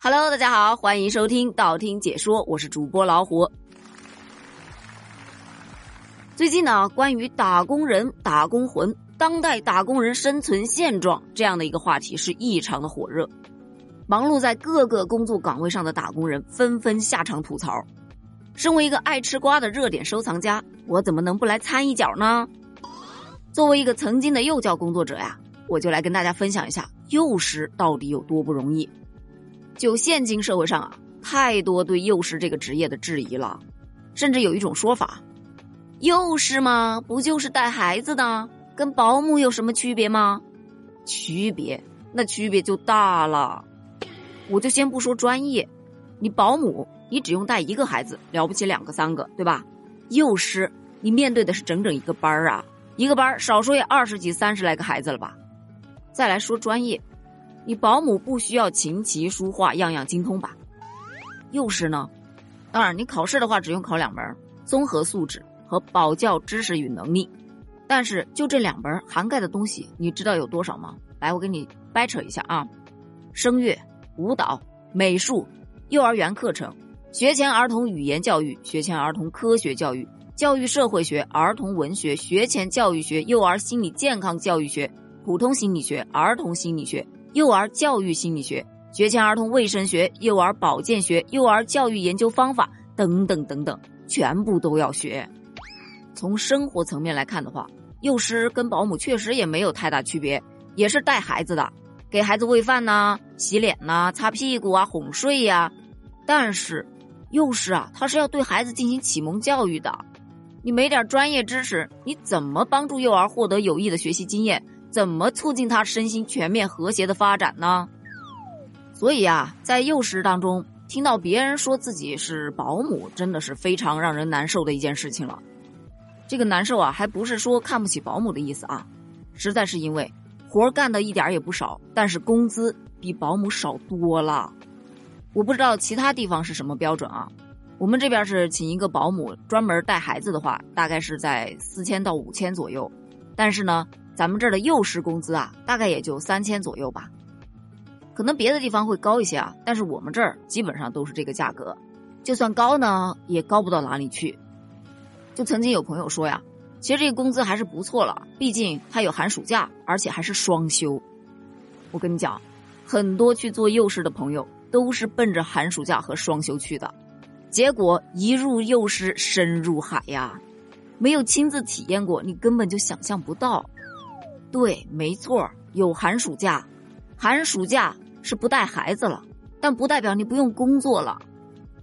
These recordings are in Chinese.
Hello，大家好，欢迎收听道听解说，我是主播老虎。最近呢，关于打工人、打工魂、当代打工人生存现状这样的一个话题是异常的火热。忙碌在各个工作岗位上的打工人纷纷下场吐槽。身为一个爱吃瓜的热点收藏家，我怎么能不来掺一脚呢？作为一个曾经的幼教工作者呀，我就来跟大家分享一下幼师到底有多不容易。就现今社会上啊，太多对幼师这个职业的质疑了，甚至有一种说法：幼师嘛，不就是带孩子的，跟保姆有什么区别吗？区别，那区别就大了。我就先不说专业，你保姆，你只用带一个孩子，了不起两个三个，对吧？幼师，你面对的是整整一个班儿啊，一个班儿少说也二十几、三十来个孩子了吧？再来说专业。你保姆不需要琴棋书画样样精通吧？幼师呢？当然，你考试的话只用考两门：综合素质和保教知识与能力。但是就这两门涵盖的东西，你知道有多少吗？来，我给你掰扯一下啊：声乐、舞蹈、美术、幼儿园课程、学前儿童语言教育、学前儿童科学教育、教育社会学、儿童文学、学前教育学、幼儿心理健康教育学、普通心理学、儿童心理学。幼儿教育心理学、学前儿童卫生学、幼儿保健学、幼儿教育研究方法等等等等，全部都要学。从生活层面来看的话，幼师跟保姆确实也没有太大区别，也是带孩子的，给孩子喂饭呐、洗脸呐、擦屁股啊、哄睡呀。但是，幼师啊，他是要对孩子进行启蒙教育的。你没点专业知识，你怎么帮助幼儿获得有益的学习经验？怎么促进他身心全面和谐的发展呢？所以啊，在幼师当中，听到别人说自己是保姆，真的是非常让人难受的一件事情了。这个难受啊，还不是说看不起保姆的意思啊，实在是因为活干的一点也不少，但是工资比保姆少多了。我不知道其他地方是什么标准啊，我们这边是请一个保姆专门带孩子的话，大概是在四千到五千左右，但是呢。咱们这儿的幼师工资啊，大概也就三千左右吧，可能别的地方会高一些啊，但是我们这儿基本上都是这个价格，就算高呢，也高不到哪里去。就曾经有朋友说呀，其实这个工资还是不错了，毕竟他有寒暑假，而且还是双休。我跟你讲，很多去做幼师的朋友都是奔着寒暑假和双休去的，结果一入幼师深入海呀，没有亲自体验过，你根本就想象不到。对，没错，有寒暑假，寒暑假是不带孩子了，但不代表你不用工作了。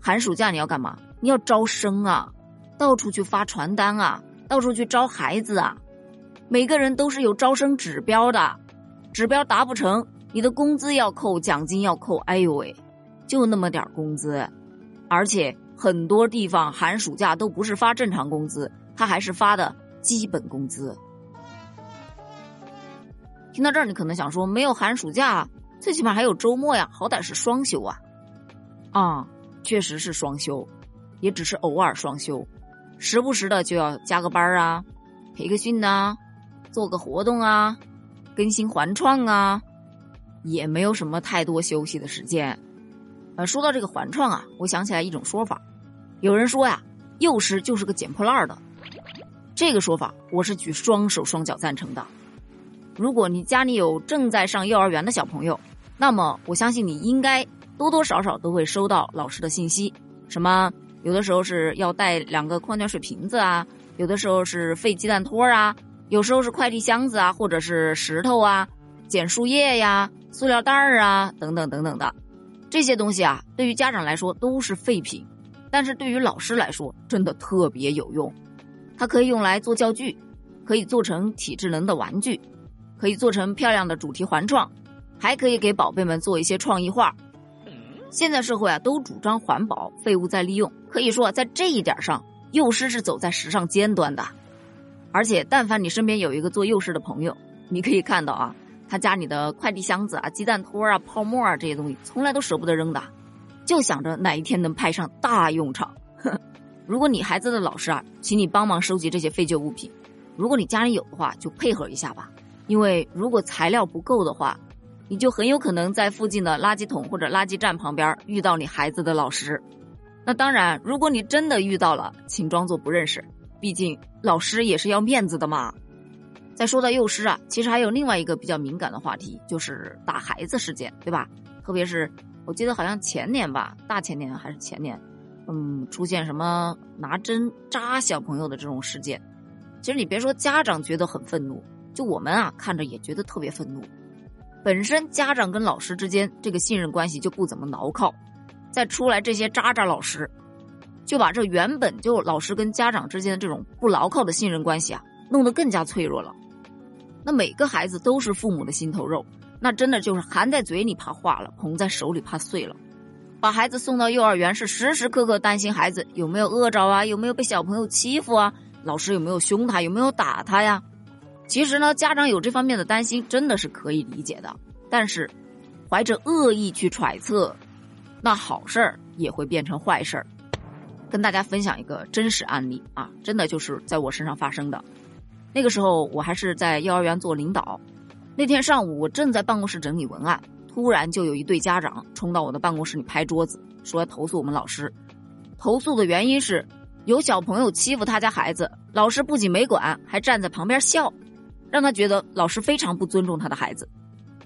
寒暑假你要干嘛？你要招生啊，到处去发传单啊，到处去招孩子啊。每个人都是有招生指标的，指标达不成，你的工资要扣，奖金要扣。哎呦喂，就那么点工资，而且很多地方寒暑假都不是发正常工资，他还是发的基本工资。听到这儿，你可能想说，没有寒暑假，最起码还有周末呀，好歹是双休啊。啊，确实是双休，也只是偶尔双休，时不时的就要加个班啊，培个训呐，做个活动啊，更新环创啊，也没有什么太多休息的时间。呃，说到这个环创啊，我想起来一种说法，有人说呀，幼师就是个捡破烂的，这个说法我是举双手双脚赞成的。如果你家里有正在上幼儿园的小朋友，那么我相信你应该多多少少都会收到老师的信息，什么有的时候是要带两个矿泉水瓶子啊，有的时候是废鸡蛋托啊，有时候是快递箱子啊，或者是石头啊、捡树叶呀、塑料袋儿啊等等等等的这些东西啊，对于家长来说都是废品，但是对于老师来说真的特别有用，它可以用来做教具，可以做成体智能的玩具。可以做成漂亮的主题环创，还可以给宝贝们做一些创意画。现在社会啊都主张环保、废物再利用，可以说在这一点上，幼师是走在时尚尖端的。而且，但凡你身边有一个做幼师的朋友，你可以看到啊，他家里的快递箱子啊、鸡蛋托啊、泡沫啊这些东西，从来都舍不得扔的，就想着哪一天能派上大用场。如果你孩子的老师啊，请你帮忙收集这些废旧物品，如果你家里有的话，就配合一下吧。因为如果材料不够的话，你就很有可能在附近的垃圾桶或者垃圾站旁边遇到你孩子的老师。那当然，如果你真的遇到了，请装作不认识，毕竟老师也是要面子的嘛。再说到幼师啊，其实还有另外一个比较敏感的话题，就是打孩子事件，对吧？特别是我记得好像前年吧，大前年还是前年，嗯，出现什么拿针扎小朋友的这种事件。其实你别说家长觉得很愤怒，就我们啊看着也觉得特别愤怒。本身家长跟老师之间这个信任关系就不怎么牢靠。再出来这些渣渣老师，就把这原本就老师跟家长之间的这种不牢靠的信任关系啊，弄得更加脆弱了。那每个孩子都是父母的心头肉，那真的就是含在嘴里怕化了，捧在手里怕碎了。把孩子送到幼儿园是时时刻刻担心孩子有没有饿着啊，有没有被小朋友欺负啊，老师有没有凶他，有没有打他呀？其实呢，家长有这方面的担心真的是可以理解的，但是怀着恶意去揣测。那好事儿也会变成坏事儿，跟大家分享一个真实案例啊，真的就是在我身上发生的。那个时候我还是在幼儿园做领导，那天上午我正在办公室整理文案，突然就有一对家长冲到我的办公室里拍桌子，说要投诉我们老师。投诉的原因是有小朋友欺负他家孩子，老师不仅没管，还站在旁边笑，让他觉得老师非常不尊重他的孩子，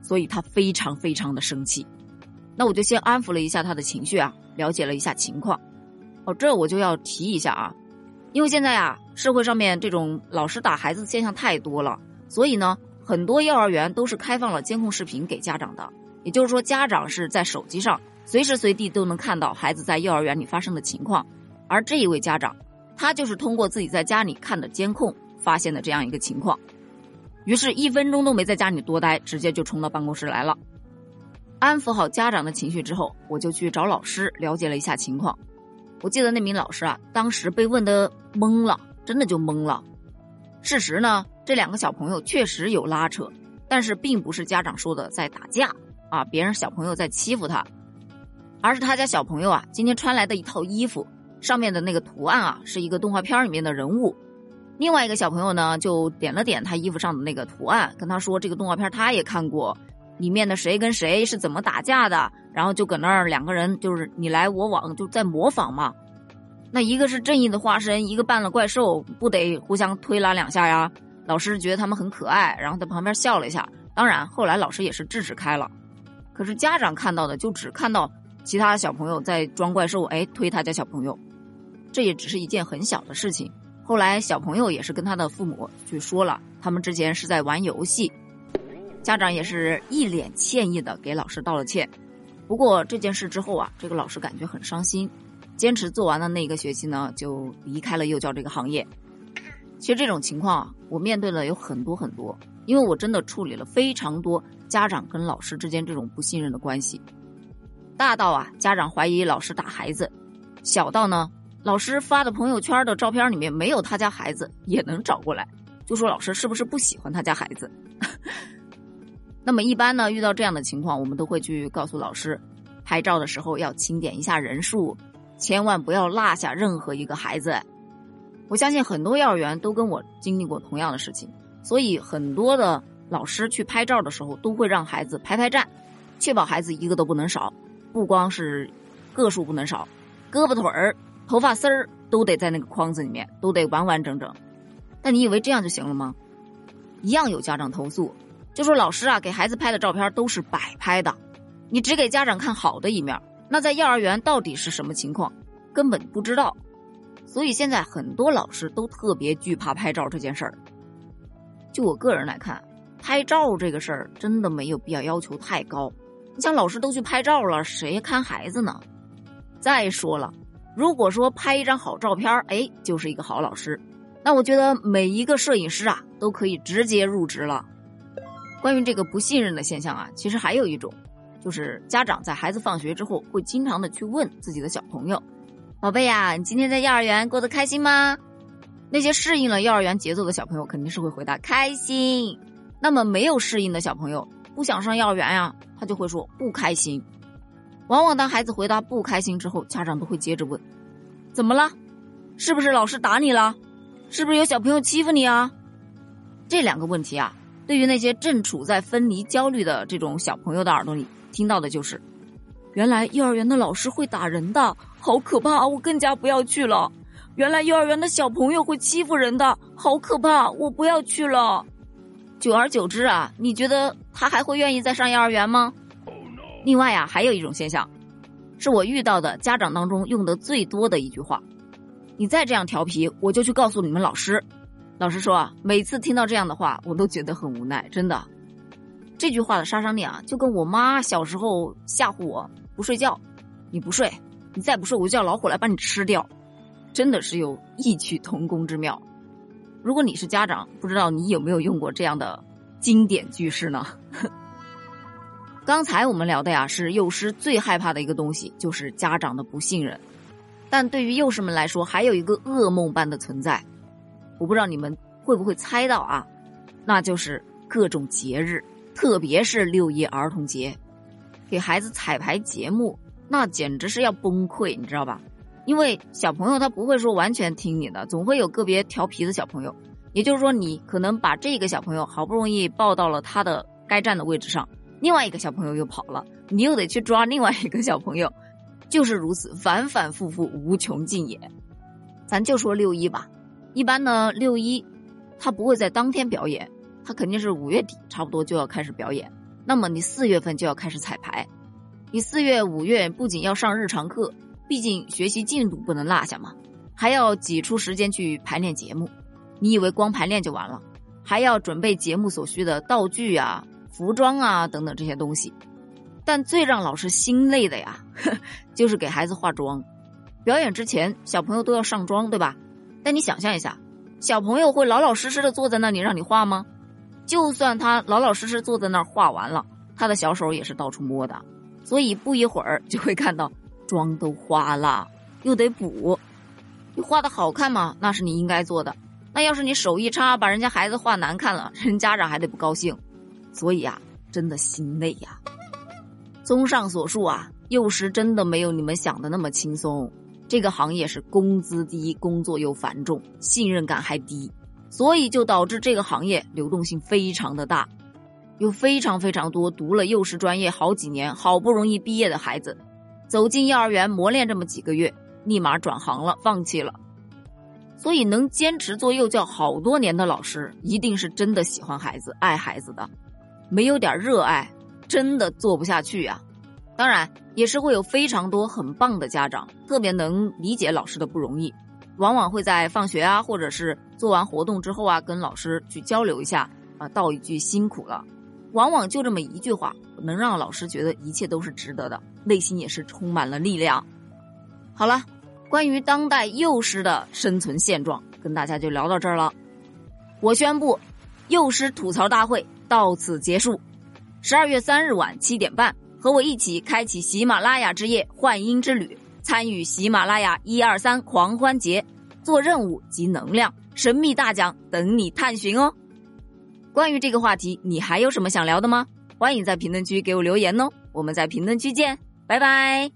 所以他非常非常的生气。那我就先安抚了一下他的情绪啊，了解了一下情况。哦，这我就要提一下啊，因为现在啊，社会上面这种老师打孩子的现象太多了，所以呢，很多幼儿园都是开放了监控视频给家长的。也就是说，家长是在手机上随时随地都能看到孩子在幼儿园里发生的情况。而这一位家长，他就是通过自己在家里看的监控发现的这样一个情况，于是，一分钟都没在家里多待，直接就冲到办公室来了。安抚好家长的情绪之后，我就去找老师了解了一下情况。我记得那名老师啊，当时被问的懵了，真的就懵了。事实呢，这两个小朋友确实有拉扯，但是并不是家长说的在打架啊，别人小朋友在欺负他，而是他家小朋友啊今天穿来的一套衣服上面的那个图案啊，是一个动画片里面的人物。另外一个小朋友呢，就点了点他衣服上的那个图案，跟他说这个动画片他也看过。里面的谁跟谁是怎么打架的？然后就搁那儿两个人就是你来我往，就在模仿嘛。那一个是正义的化身，一个扮了怪兽，不得互相推拉两下呀？老师觉得他们很可爱，然后在旁边笑了一下。当然后来老师也是制止开了。可是家长看到的就只看到其他小朋友在装怪兽，哎，推他家小朋友。这也只是一件很小的事情。后来小朋友也是跟他的父母去说了，他们之前是在玩游戏。家长也是一脸歉意的给老师道了歉，不过这件事之后啊，这个老师感觉很伤心，坚持做完了那个学期呢，就离开了幼教这个行业。其实这种情况啊，我面对了有很多很多，因为我真的处理了非常多家长跟老师之间这种不信任的关系，大到啊家长怀疑老师打孩子，小到呢老师发的朋友圈的照片里面没有他家孩子也能找过来，就说老师是不是不喜欢他家孩子。那么一般呢，遇到这样的情况，我们都会去告诉老师，拍照的时候要清点一下人数，千万不要落下任何一个孩子。我相信很多幼儿园都跟我经历过同样的事情，所以很多的老师去拍照的时候，都会让孩子排排站，确保孩子一个都不能少。不光是个数不能少，胳膊腿儿、头发丝儿都得在那个框子里面，都得完完整整。但你以为这样就行了吗？一样有家长投诉。就说老师啊，给孩子拍的照片都是摆拍的，你只给家长看好的一面，那在幼儿园到底是什么情况，根本不知道。所以现在很多老师都特别惧怕拍照这件事儿。就我个人来看，拍照这个事儿真的没有必要要求太高。你像老师都去拍照了，谁看孩子呢？再说了，如果说拍一张好照片，哎，就是一个好老师，那我觉得每一个摄影师啊都可以直接入职了。关于这个不信任的现象啊，其实还有一种，就是家长在孩子放学之后会经常的去问自己的小朋友：“宝贝呀，你今天在幼儿园过得开心吗？”那些适应了幼儿园节奏的小朋友肯定是会回答开心。那么没有适应的小朋友不想上幼儿园呀，他就会说不开心。往往当孩子回答不开心之后，家长都会接着问：“怎么了？是不是老师打你了？是不是有小朋友欺负你啊？”这两个问题啊。对于那些正处在分离焦虑的这种小朋友的耳朵里，听到的就是：原来幼儿园的老师会打人的，好可怕！我更加不要去了。原来幼儿园的小朋友会欺负人的，好可怕！我不要去了。久而久之啊，你觉得他还会愿意再上幼儿园吗？另外呀，还有一种现象，是我遇到的家长当中用的最多的一句话：“你再这样调皮，我就去告诉你们老师。”老实说啊，每次听到这样的话，我都觉得很无奈。真的，这句话的杀伤力啊，就跟我妈小时候吓唬我不睡觉，你不睡，你再不睡，我就叫老虎来把你吃掉。真的是有异曲同工之妙。如果你是家长，不知道你有没有用过这样的经典句式呢？刚才我们聊的呀，是幼师最害怕的一个东西，就是家长的不信任。但对于幼师们来说，还有一个噩梦般的存在，我不知道你们会不会猜到啊？那就是各种节日，特别是六一儿童节，给孩子彩排节目，那简直是要崩溃，你知道吧？因为小朋友他不会说完全听你的，总会有个别调皮的小朋友。也就是说，你可能把这个小朋友好不容易抱到了他的该站的位置上，另外一个小朋友又跑了，你又得去抓另外一个小朋友，就是如此反反复复无穷尽也。咱就说六一吧，一般呢六一，他不会在当天表演，他肯定是五月底差不多就要开始表演。那么你四月份就要开始彩排，你四月五月不仅要上日常课。毕竟学习进度不能落下嘛，还要挤出时间去排练节目。你以为光排练就完了？还要准备节目所需的道具啊、服装啊等等这些东西。但最让老师心累的呀，就是给孩子化妆。表演之前，小朋友都要上妆，对吧？但你想象一下，小朋友会老老实实的坐在那里让你画吗？就算他老老实实坐在那儿画完了，他的小手也是到处摸的，所以不一会儿就会看到。妆都花了，又得补，你画的好看吗？那是你应该做的。那要是你手一插，把人家孩子画难看了，人家长还得不高兴。所以啊，真的心累呀。综上所述啊，幼师真的没有你们想的那么轻松。这个行业是工资低，工作又繁重，信任感还低，所以就导致这个行业流动性非常的大，有非常非常多读了幼师专业好几年，好不容易毕业的孩子。走进幼儿园磨练这么几个月，立马转行了，放弃了。所以能坚持做幼教好多年的老师，一定是真的喜欢孩子、爱孩子的。没有点热爱，真的做不下去呀。当然，也是会有非常多很棒的家长，特别能理解老师的不容易，往往会在放学啊，或者是做完活动之后啊，跟老师去交流一下啊，道一句辛苦了。往往就这么一句话，能让老师觉得一切都是值得的，内心也是充满了力量。好了，关于当代幼师的生存现状，跟大家就聊到这儿了。我宣布，幼师吐槽大会到此结束。十二月三日晚七点半，和我一起开启喜马拉雅之夜幻音之旅，参与喜马拉雅一二三狂欢节，做任务集能量，神秘大奖等你探寻哦。关于这个话题，你还有什么想聊的吗？欢迎在评论区给我留言哦！我们在评论区见，拜拜。